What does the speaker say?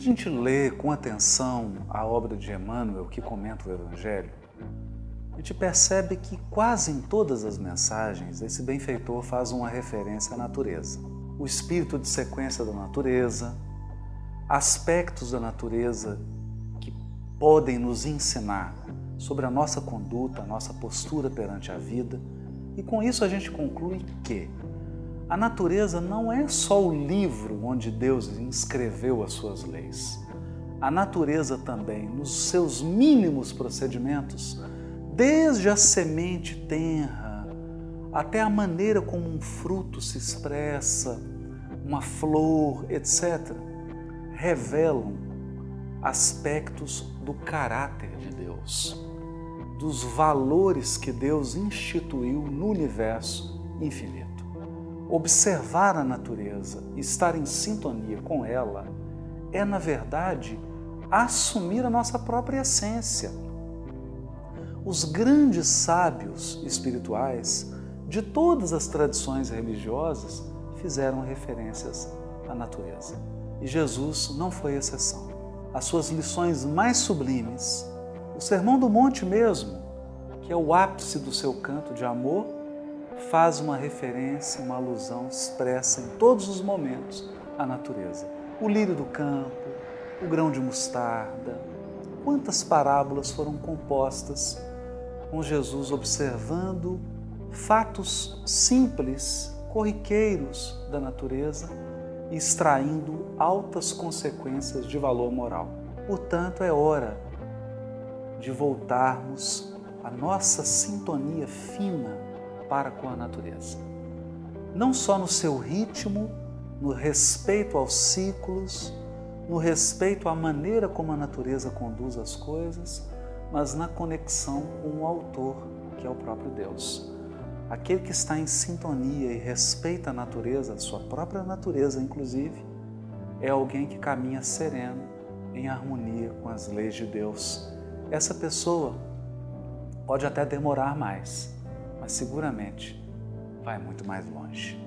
gente lê com atenção a obra de Emmanuel que comenta o Evangelho, a gente percebe que quase em todas as mensagens esse benfeitor faz uma referência à natureza. O espírito de sequência da natureza, aspectos da natureza que podem nos ensinar sobre a nossa conduta, a nossa postura perante a vida, e com isso a gente conclui que a natureza não é só o livro onde Deus inscreveu as suas leis. A natureza também, nos seus mínimos procedimentos, desde a semente tenra até a maneira como um fruto se expressa, uma flor, etc., revelam aspectos do caráter de Deus, dos valores que Deus instituiu no universo infinito. Observar a natureza, estar em sintonia com ela, é, na verdade, assumir a nossa própria essência. Os grandes sábios espirituais de todas as tradições religiosas fizeram referências à natureza. E Jesus não foi exceção. As suas lições mais sublimes, o Sermão do Monte mesmo, que é o ápice do seu canto de amor, faz uma referência, uma alusão expressa em todos os momentos à natureza. O lírio do campo, o grão de mostarda. Quantas parábolas foram compostas com Jesus observando fatos simples, corriqueiros da natureza e extraindo altas consequências de valor moral. Portanto, é hora de voltarmos à nossa sintonia fina para com a natureza. Não só no seu ritmo, no respeito aos ciclos, no respeito à maneira como a natureza conduz as coisas, mas na conexão com o Autor, que é o próprio Deus. Aquele que está em sintonia e respeita a natureza, a sua própria natureza, inclusive, é alguém que caminha sereno, em harmonia com as leis de Deus. Essa pessoa pode até demorar mais, mas seguramente vai muito mais longe.